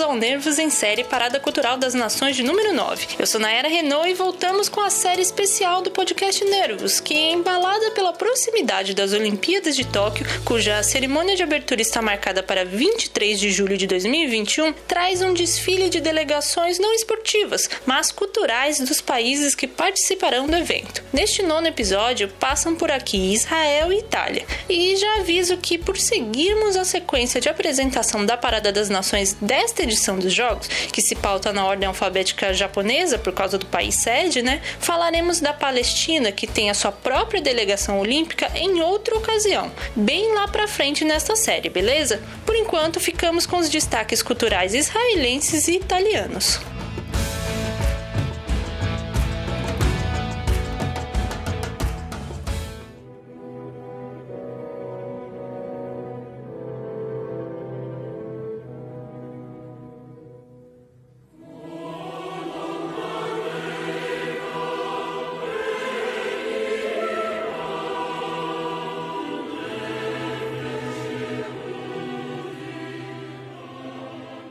ao Nervos em Série Parada Cultural das Nações de número 9. Eu sou Nayara Renault e voltamos com a série especial do podcast Nervos, que é embalada pela proximidade das Olimpíadas de Tóquio, cuja cerimônia de abertura está marcada para 23 de julho de 2021, traz um desfile de delegações não esportivas, mas culturais dos países que participarão do evento. Neste nono episódio, passam por aqui Israel e Itália. E já aviso que por seguirmos a sequência de apresentação da Parada das Nações desta edição dos Jogos, que se pauta na ordem alfabética japonesa por causa do país sede, né? Falaremos da Palestina, que tem a sua própria delegação olímpica em outra ocasião, bem lá pra frente nesta série, beleza? Por enquanto, ficamos com os destaques culturais israelenses e italianos.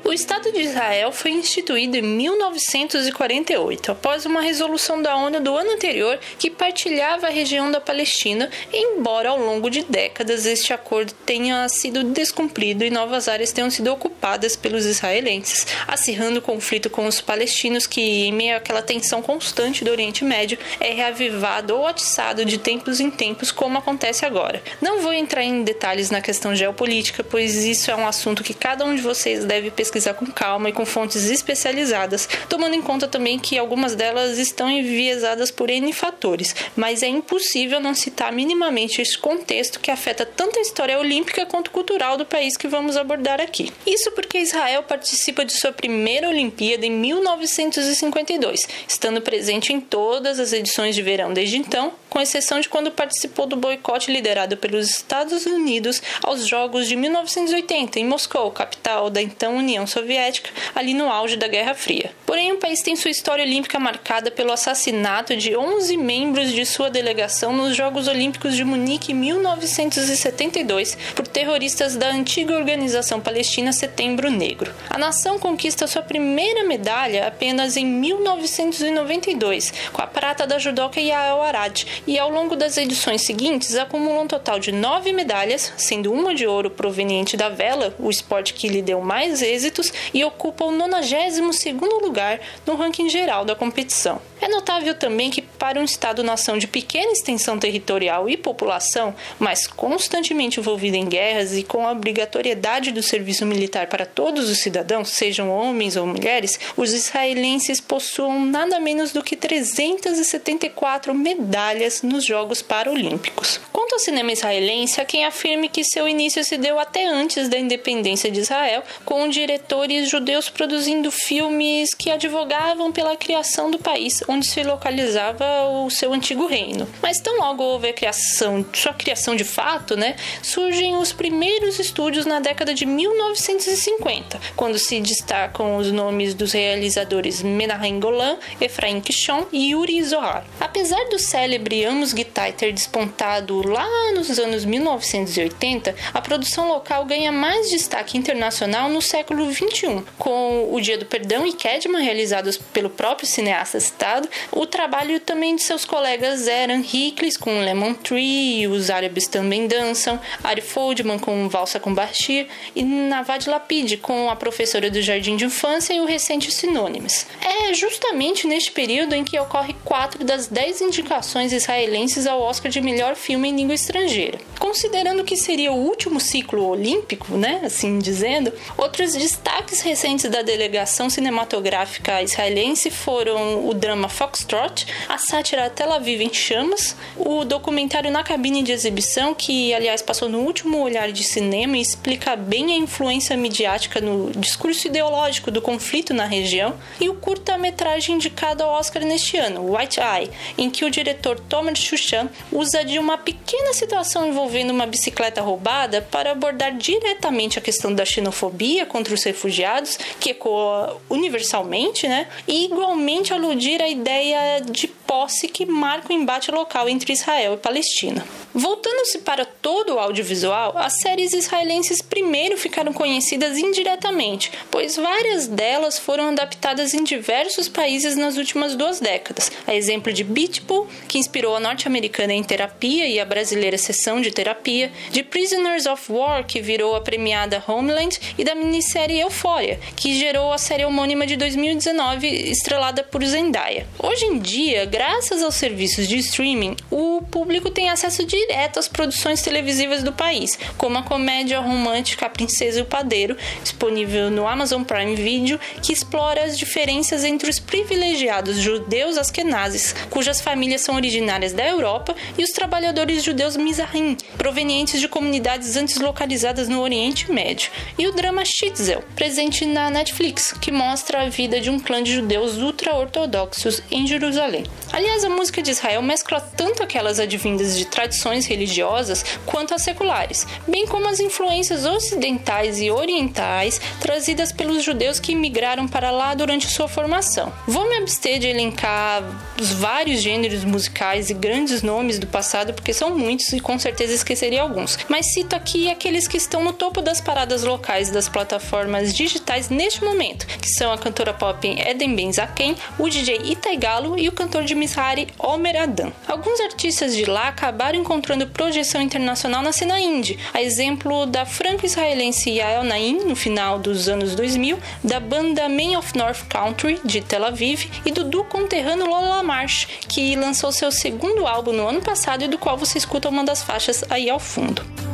O Estado de Israel foi instituído em 1948, após uma resolução da ONU do ano anterior que partilhava a região da Palestina, embora ao longo de décadas este acordo tenha sido descumprido e novas áreas tenham sido ocupadas pelos israelenses, acirrando o conflito com os palestinos que, em meio àquela tensão constante do Oriente Médio, é reavivado ou atiçado de tempos em tempos, como acontece agora. Não vou entrar em detalhes na questão geopolítica, pois isso é um assunto que cada um de vocês deve pesquisar pesquisar com calma e com fontes especializadas, tomando em conta também que algumas delas estão enviesadas por N fatores, mas é impossível não citar minimamente esse contexto que afeta tanto a história olímpica quanto cultural do país que vamos abordar aqui. Isso porque Israel participa de sua primeira Olimpíada em 1952, estando presente em todas as edições de verão desde então, com exceção de quando participou do boicote liderado pelos Estados Unidos aos Jogos de 1980 em Moscou, capital da então União Soviética, ali no auge da Guerra Fria. Porém, o país tem sua história olímpica marcada pelo assassinato de 11 membros de sua delegação nos Jogos Olímpicos de Munique em 1972 por terroristas da antiga organização palestina Setembro Negro. A nação conquista sua primeira medalha apenas em 1992, com a prata da judoca Yael Arad, e ao longo das edições seguintes acumula um total de nove medalhas, sendo uma de ouro proveniente da vela, o esporte que lhe deu mais êxito e ocupa o 92º lugar no ranking geral da competição. É notável também que para um estado-nação de pequena extensão territorial e população, mas constantemente envolvido em guerras e com a obrigatoriedade do serviço militar para todos os cidadãos, sejam homens ou mulheres, os israelenses possuam nada menos do que 374 medalhas nos Jogos Paralímpicos. Quanto ao cinema israelense, há quem afirme que seu início se deu até antes da independência de Israel, com diretores judeus produzindo filmes que advogavam pela criação do país, onde se localizava o seu antigo reino. Mas tão logo houve a criação, sua criação de fato, né, surgem os primeiros estúdios na década de 1950, quando se destacam os nomes dos realizadores Menahem Golan, Efraim Kishon e Yuri Zohar. Apesar do célebre Amos Gittai ter despontado lá nos anos 1980, a produção local ganha mais destaque internacional no século 21, com O Dia do Perdão e Kedman, realizados pelo próprio cineasta citado, o trabalho também de seus colegas eram Hickless com Lemon Tree, os árabes também dançam, Ari Foldman com Valsa com Bashir e Navad Lapid com a professora do Jardim de Infância e o recente Sinônimos. É justamente neste período em que ocorre quatro das dez indicações israelenses ao Oscar de melhor filme em língua estrangeira. Considerando que seria o último ciclo olímpico, né, assim dizendo, outros destaques recentes da delegação cinematográfica israelense foram o drama Foxtrot, a sátira Tel Aviv em Chamas, o documentário Na Cabine de Exibição, que aliás passou no último olhar de cinema e explica bem a influência midiática no discurso ideológico do conflito na região, e o curta-metragem indicado ao Oscar neste ano, White Eye, em que o diretor Tomer Shushan usa de uma pequena situação envolvendo uma bicicleta roubada para abordar diretamente a questão da xenofobia contra os refugiados, que ecoa universalmente, né? E igualmente aludir à ideia de posse que marca o embate local entre Israel e Palestina. Voltando-se para todo o audiovisual, as séries israelenses primeiro ficaram conhecidas indiretamente, pois várias delas foram adaptadas em diversos países nas últimas duas décadas. A exemplo de Beach Bull, que inspirou a norte-americana em terapia e a brasileira Sessão de Terapia, de Prisoners of War, que virou a premiada Homeland, e da minissérie Euphoria, que gerou a série homônima de 2019, estrelada por Zendaya. Hoje em dia, graças aos serviços de streaming, o público tem acesso direto às produções televisivas do país, como a comédia romântica A Princesa e o Padeiro, disponível no Amazon Prime Video, que explora as diferenças entre os privilegiados judeus askenazes, cujas famílias são originárias da Europa, e os trabalhadores judeus Mizrahin, provenientes de comunidades antes localizadas no Oriente Médio, e o drama Shitzel, presente na Netflix, que mostra a vida de um clã de judeus ultra-ortodoxos em Jerusalém. Aliás, a música de Israel mescla tanto aquelas advindas de tradições religiosas quanto as seculares, bem como as influências ocidentais e orientais trazidas pelos judeus que migraram para lá durante sua formação. Vou me abster de elencar os vários gêneros musicais e grandes nomes do passado, porque são muitos e com certeza esqueceria alguns, mas cito aqui aqueles que estão no topo das paradas locais das plataformas digitais neste momento, que são a cantora pop Eden Benzaken, o DJ Itaigalo e o cantor de Mishari Omer Adam. Alguns artistas de lá acabaram encontrando projeção internacional na cena indie, a exemplo da franco-israelense Yael Naim, no final dos anos 2000, da banda Man of North Country, de Tel Aviv, e do duo conterrâneo Lola Marsh, que lançou seu segundo álbum no ano passado e do qual você escuta uma das faixas aí ao fundo.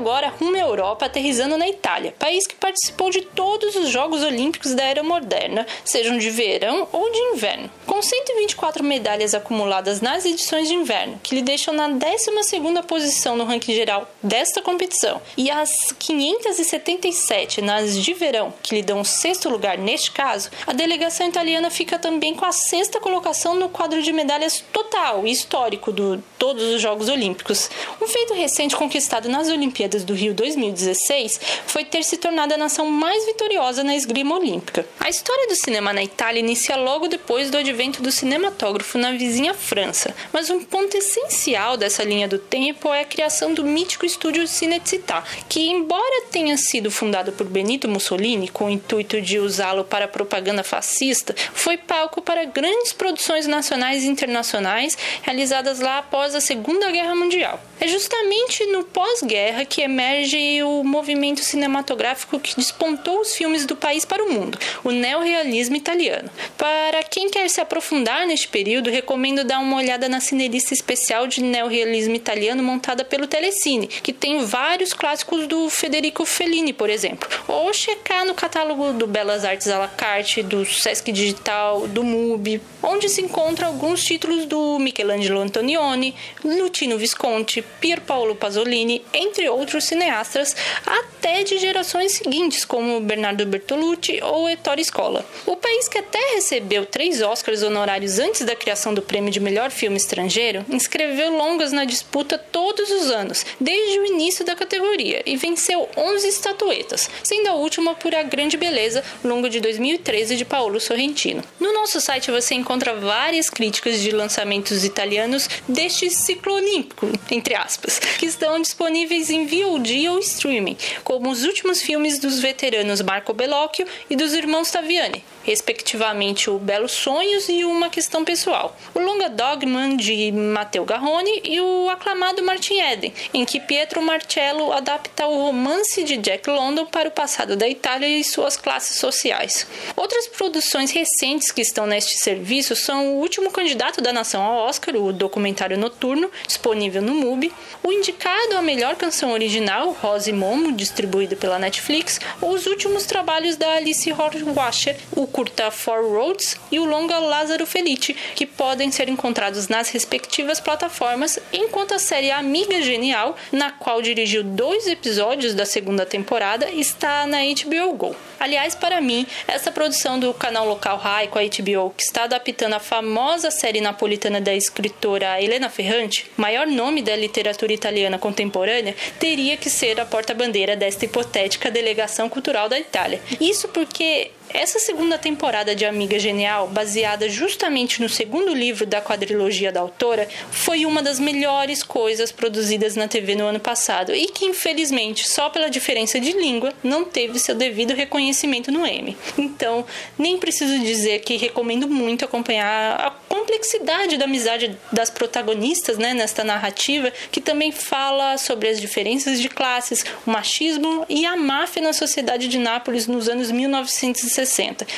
Agora rumo à Europa, aterrizando na Itália, país que participou de todos os Jogos Olímpicos da era moderna, sejam de verão ou de inverno, com 124 medalhas acumuladas nas edições de inverno, que lhe deixam na 12ª posição no ranking geral desta competição, e as 577 nas de verão, que lhe dão o sexto lugar neste caso, a delegação italiana fica também com a sexta colocação no quadro de medalhas total e histórico de todos os Jogos Olímpicos, um feito recente conquistado nas Olimpíadas Olimpíadas do Rio 2016 foi ter se tornado a nação mais vitoriosa na esgrima olímpica. A história do cinema na Itália inicia logo depois do advento do cinematógrafo na vizinha França, mas um ponto essencial dessa linha do tempo é a criação do mítico estúdio Cinecittà, que, embora tenha sido fundado por Benito Mussolini com o intuito de usá-lo para propaganda fascista, foi palco para grandes produções nacionais e internacionais realizadas lá após a Segunda Guerra Mundial. É justamente no pós-guerra que emerge o movimento cinematográfico que despontou os filmes do país para o mundo, o neorrealismo italiano. Para quem quer se aprofundar neste período, recomendo dar uma olhada na cinerista especial de neorrealismo italiano montada pelo Telecine, que tem vários clássicos do Federico Fellini, por exemplo. Ou checar no catálogo do Belas Artes à la carte, do Sesc Digital, do MUBI, onde se encontra alguns títulos do Michelangelo Antonioni, Lutino Visconti, Pier Paolo Pasolini, entre outros cineastas, até de gerações seguintes, como Bernardo Bertolucci ou Ettore Scola. O país que até recebeu três Oscars honorários antes da criação do prêmio de melhor filme estrangeiro, inscreveu longas na disputa todos os anos, desde o início da categoria, e venceu 11 estatuetas, sendo a última por A Grande Beleza, longo de 2013 de Paolo Sorrentino. No nosso site você encontra várias críticas de lançamentos italianos deste ciclo olímpico, entre aspas, que estão disponíveis em VOD ou streaming, como os últimos filmes dos veteranos Marco Bellocchio e dos irmãos Taviani, respectivamente o Belo Sonhos e Uma Questão Pessoal, o longa Dogman de Matteo Garrone e o aclamado Martin Eden, em que Pietro Marcello adapta o romance de Jack London para o passado da Itália e suas classes sociais. Outras produções recentes que estão neste serviço são o último candidato da nação ao Oscar, o documentário Noturno, disponível no MUBI, o indicado a melhor canção original, Rosa e Momo, distribuído pela Netflix, os últimos trabalhos da Alice Hornwasher, o curta Four Roads e o longa Lázaro Felice, que podem ser encontrados nas respectivas plataformas, enquanto a série Amiga Genial, na qual dirigiu dois episódios da segunda temporada, está na HBO Go. Aliás, para mim, essa produção do canal local Rai com a HBO, que está adaptando a famosa série napolitana da escritora Helena Ferrante, maior nome da literatura italiana contemporânea, teria que ser a porta-bandeira desta hipotética delegação cultural da Itália. Isso porque essa segunda temporada de Amiga Genial, baseada justamente no segundo livro da quadrilogia da autora, foi uma das melhores coisas produzidas na TV no ano passado e que, infelizmente, só pela diferença de língua, não teve seu devido reconhecimento no Emmy. Então, nem preciso dizer que recomendo muito acompanhar a complexidade da amizade das protagonistas né, nesta narrativa, que também fala sobre as diferenças de classes, o machismo e a máfia na sociedade de Nápoles nos anos 1960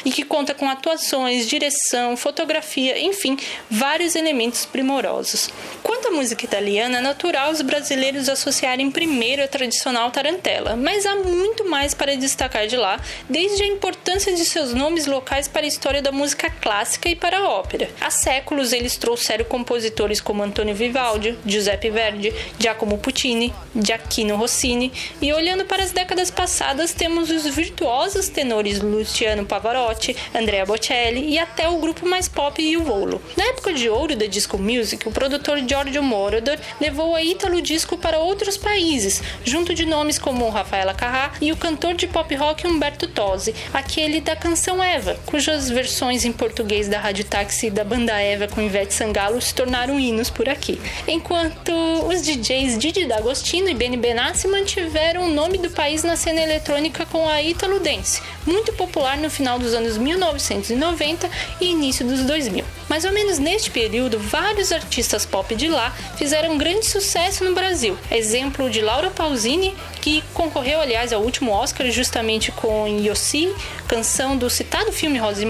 e que conta com atuações, direção, fotografia, enfim, vários elementos primorosos. Quanto à música italiana, é natural os brasileiros associarem primeiro a tradicional tarantela, mas há muito mais para destacar de lá, desde a importância de seus nomes locais para a história da música clássica e para a ópera. Há séculos eles trouxeram compositores como Antonio Vivaldi, Giuseppe Verdi, Giacomo Puccini, Giacchino Rossini, e olhando para as décadas passadas temos os virtuosos tenores Luciano Luciano Pavarotti, Andrea Bocelli e até o grupo mais pop e o Volo. Na época de ouro da disco music, o produtor Giorgio Moroder levou a Ítalo Disco para outros países, junto de nomes como Rafaela Carrà e o cantor de pop rock Humberto Tosi, aquele da canção Eva, cujas versões em português da Rádio Táxi e da banda Eva com Ivete Sangalo se tornaram hinos por aqui. Enquanto os DJs Didi D'Agostino e Benny Benassi mantiveram o nome do país na cena eletrônica com a Ítalo Dance, muito popular no final dos anos 1990 e início dos 2000. Mais ou menos neste período, vários artistas pop de lá fizeram grande sucesso no Brasil. Exemplo de Laura Pausini, que concorreu, aliás, ao último Oscar justamente com Yossi, canção do citado filme Rosa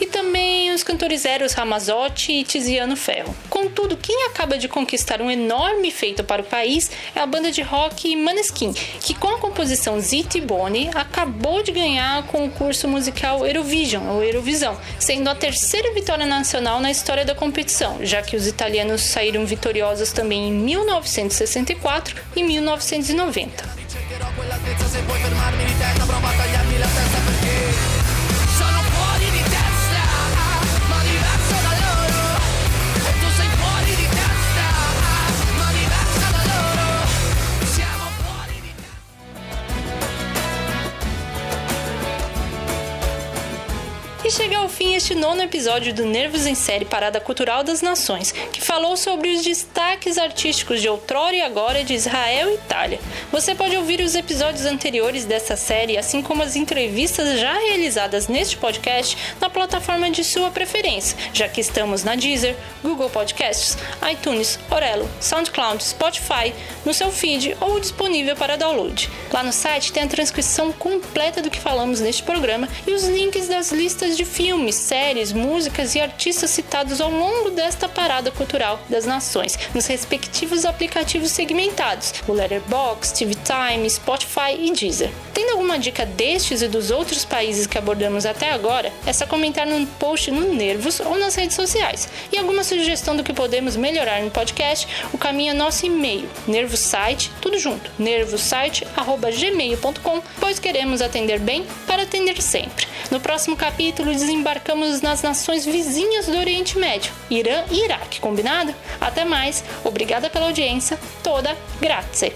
e também os cantores Eros Ramazotti e Tiziano Ferro. Contudo, quem acaba de conquistar um enorme feito para o país é a banda de rock Maneskin, que com a composição Zit Boni acabou de ganhar o concurso musical Eurovision, ou Eurovisão, sendo a terceira vitória nacional na história da competição, já que os italianos saíram vitoriosos também em 1964 e 1990. Chega ao fim este nono episódio do Nervos em Série Parada Cultural das Nações, que falou sobre os destaques artísticos de outrora e agora de Israel e Itália. Você pode ouvir os episódios anteriores dessa série, assim como as entrevistas já realizadas neste podcast, na plataforma de sua preferência, já que estamos na Deezer, Google Podcasts, iTunes, Orelo, SoundCloud, Spotify, no seu feed ou disponível para download. Lá no site tem a transcrição completa do que falamos neste programa e os links das listas de filmes, séries, músicas e artistas citados ao longo desta parada cultural das nações, nos respectivos aplicativos segmentados, o Letterboxd, TV Time, Spotify e Deezer. Tendo alguma dica destes e dos outros países que abordamos até agora, é só comentar no post no Nervos ou nas redes sociais. E alguma sugestão do que podemos melhorar no podcast, o caminho é nosso e-mail, nervosite, tudo junto, nervosite@gmail.com, pois queremos atender bem para atender sempre. No próximo capítulo desembarcamos nas nações vizinhas do Oriente Médio, Irã e Iraque, combinado? Até mais, obrigada pela audiência, toda grazie.